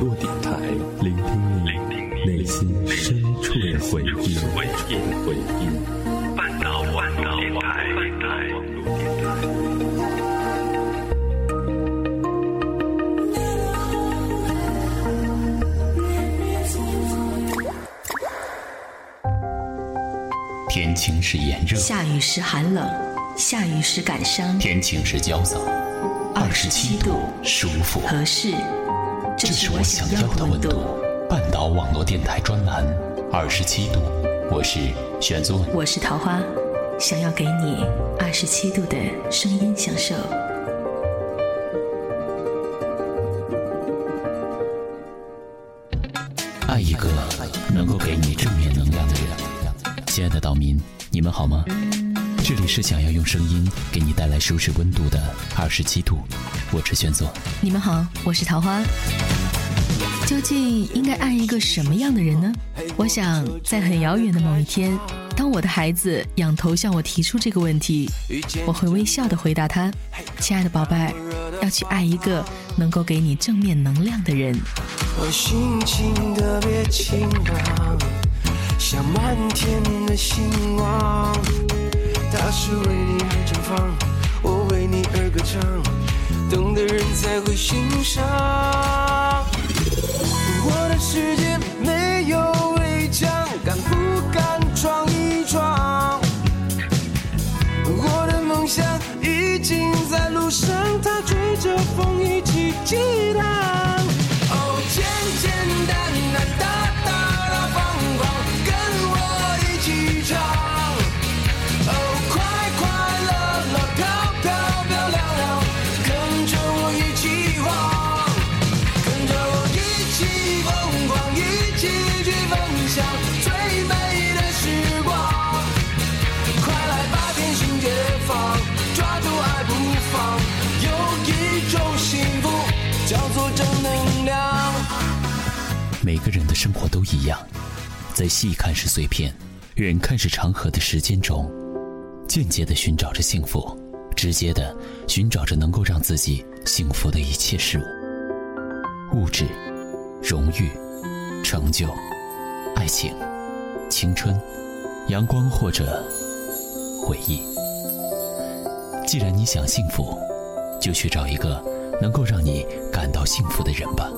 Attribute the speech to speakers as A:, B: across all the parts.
A: 络电台，聆听你内心深处的回忆。半岛半岛电台。
B: 天晴时炎热，
C: 下雨时寒冷，下雨时感伤，
B: 天晴时焦躁，二十七度舒服，
C: 合适，
B: 这是我想要的温度。半岛网络电台专栏，二十七度，我是玄宗，
C: 我是桃花，想要给你二十七度的声音享受。
B: 爱一个能够给你正面能量的人。亲爱的岛民，你们好吗？这里是想要用声音给你带来舒适温度的二十七度，我是玄总。
C: 你们好，我是桃花。究竟应该爱一个什么样的人呢？我想，在很遥远的某一天，当我的孩子仰头向我提出这个问题，我会微笑的回答他：“亲爱的宝贝，要去爱一个能够给你正面能量的人。”我心情特别晴朗。像满天的星光，它是为你而绽放，我为你而歌唱，懂的人才会欣赏。我的世界没有围墙，敢不敢闯一闯？我的梦想已经在路上，它追着风一起激
B: 个人的生活都一样，在细看是碎片，远看是长河的时间中，间接的寻找着幸福，直接的寻找着能够让自己幸福的一切事物：物质、荣誉、成就、爱情、青春、阳光或者回忆。既然你想幸福，就去找一个能够让你感到幸福的人吧。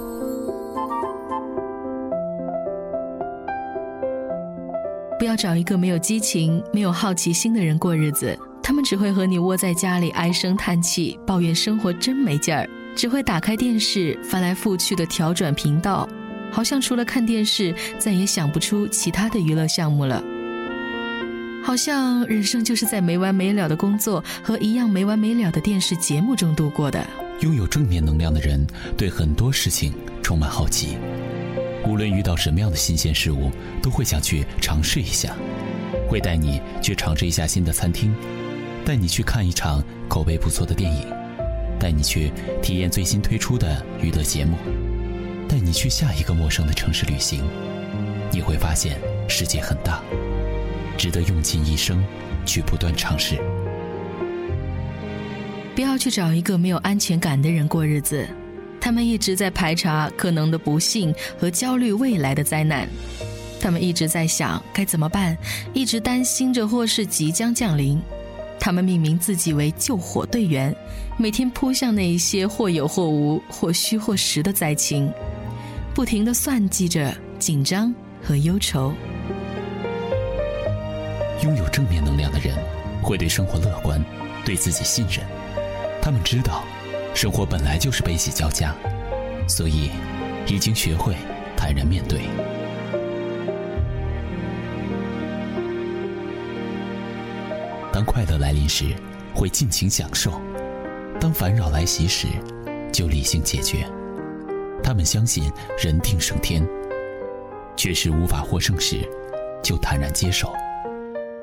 C: 不要找一个没有激情、没有好奇心的人过日子，他们只会和你窝在家里唉声叹气，抱怨生活真没劲儿，只会打开电视翻来覆去的调转频道，好像除了看电视，再也想不出其他的娱乐项目了。好像人生就是在没完没了的工作和一样没完没了的电视节目中度过的。
B: 拥有正面能量的人，对很多事情充满好奇。无论遇到什么样的新鲜事物，都会想去尝试一下，会带你去尝试一下新的餐厅，带你去看一场口碑不错的电影，带你去体验最新推出的娱乐节目，带你去下一个陌生的城市旅行。你会发现世界很大，值得用尽一生去不断尝试。
C: 不要去找一个没有安全感的人过日子。他们一直在排查可能的不幸和焦虑未来的灾难，他们一直在想该怎么办，一直担心着祸事即将降临。他们命名自己为救火队员，每天扑向那一些或有或无、或虚或实的灾情，不停地算计着紧张和忧愁。
B: 拥有正面能量的人，会对生活乐观，对自己信任。他们知道。生活本来就是悲喜交加，所以已经学会坦然面对。当快乐来临时，会尽情享受；当烦扰来袭时，就理性解决。他们相信人定胜天，确实无法获胜时，就坦然接受。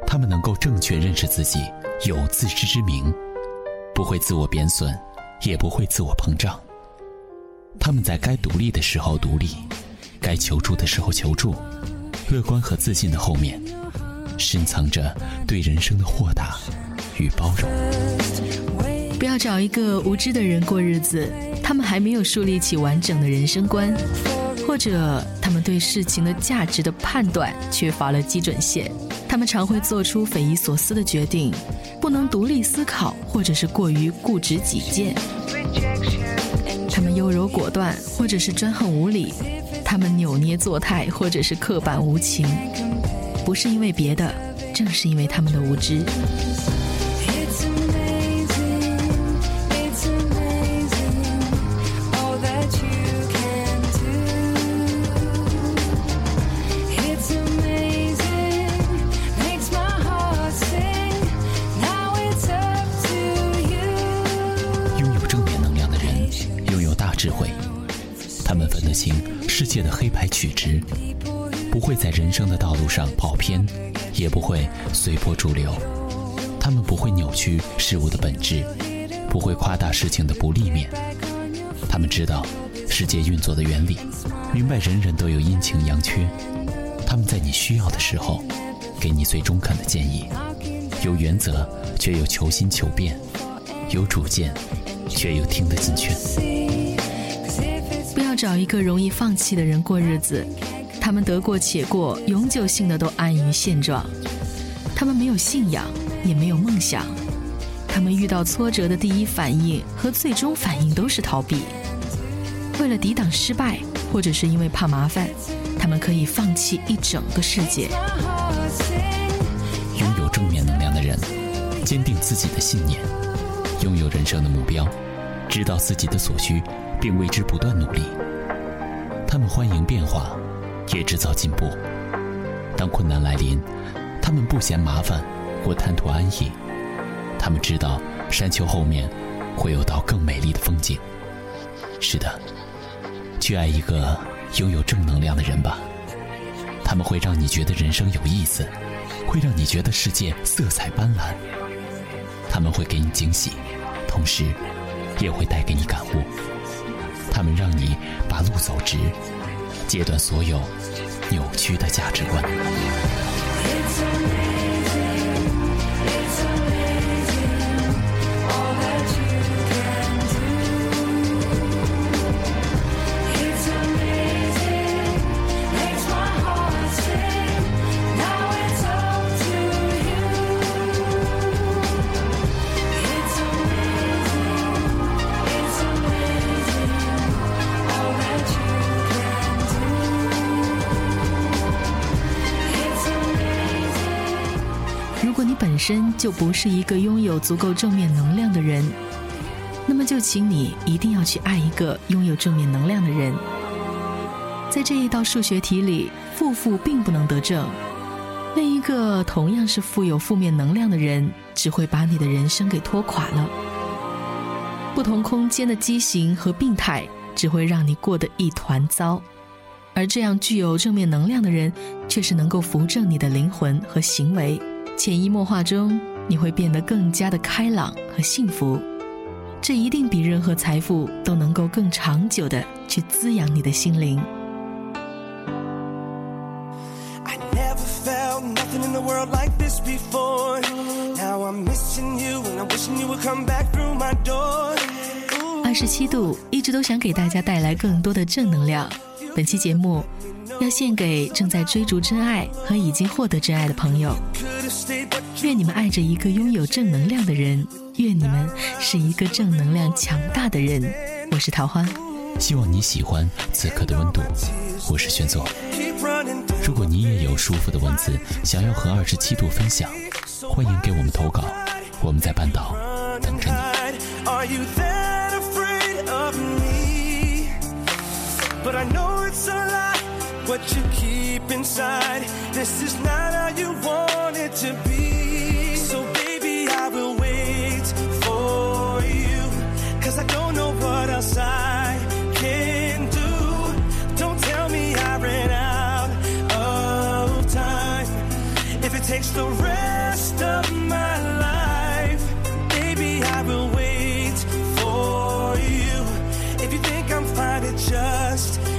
B: 他们能够正确认识自己，有自知之明，不会自我贬损。也不会自我膨胀。他们在该独立的时候独立，该求助的时候求助。乐观和自信的后面，深藏着对人生的豁达与包容。
C: 不要找一个无知的人过日子。他们还没有树立起完整的人生观，或者他们对事情的价值的判断缺乏了基准线。他们常会做出匪夷所思的决定，不能独立思考，或者是过于固执己见。他们优柔果断，或者是专横无理；他们扭捏作态，或者是刻板无情。不是因为别的，正是因为他们的无知。
B: 智慧，他们分得清世界的黑白曲直，不会在人生的道路上跑偏，也不会随波逐流。他们不会扭曲事物的本质，不会夸大事情的不利面。他们知道世界运作的原理，明白人人都有阴晴阳缺。他们在你需要的时候，给你最中肯的建议。有原则，却又求新求变；有主见，却又听得进劝。
C: 要找一个容易放弃的人过日子，他们得过且过，永久性的都安于现状。他们没有信仰，也没有梦想。他们遇到挫折的第一反应和最终反应都是逃避。为了抵挡失败，或者是因为怕麻烦，他们可以放弃一整个世界。
B: 拥有正面能量的人，坚定自己的信念，拥有人生的目标，知道自己的所需，并为之不断努力。他们欢迎变化，也制造进步。当困难来临，他们不嫌麻烦或贪图安逸。他们知道山丘后面会有道更美丽的风景。是的，去爱一个拥有正能量的人吧。他们会让你觉得人生有意思，会让你觉得世界色彩斑斓。他们会给你惊喜，同时也会带给你感悟。他们让你把路走直，戒断所有扭曲的价值观。
C: 如果你本身就不是一个拥有足够正面能量的人，那么就请你一定要去爱一个拥有正面能量的人。在这一道数学题里，负负并不能得正，另一个同样是富有负面能量的人，只会把你的人生给拖垮了。不同空间的畸形和病态，只会让你过得一团糟，而这样具有正面能量的人，却是能够扶正你的灵魂和行为。潜移默化中，你会变得更加的开朗和幸福，这一定比任何财富都能够更长久的去滋养你的心灵。二十七度一直都想给大家带来更多的正能量，本期节目。要献给正在追逐真爱和已经获得真爱的朋友。愿你们爱着一个拥有正能量的人，愿你们是一个正能量强大的人。我是桃花，
B: 希望你喜欢此刻的温度。我是玄作。如果你也有舒服的文字想要和二十七度分享，欢迎给我们投稿，我们在半岛等着你。What you keep inside. This is not how you want it to be. So, baby, I will wait for you. Cause I don't know what else I can do. Don't tell me I ran out of time. If it takes the rest of my life, baby, I will wait for you. If you think I'm fine, just
D: past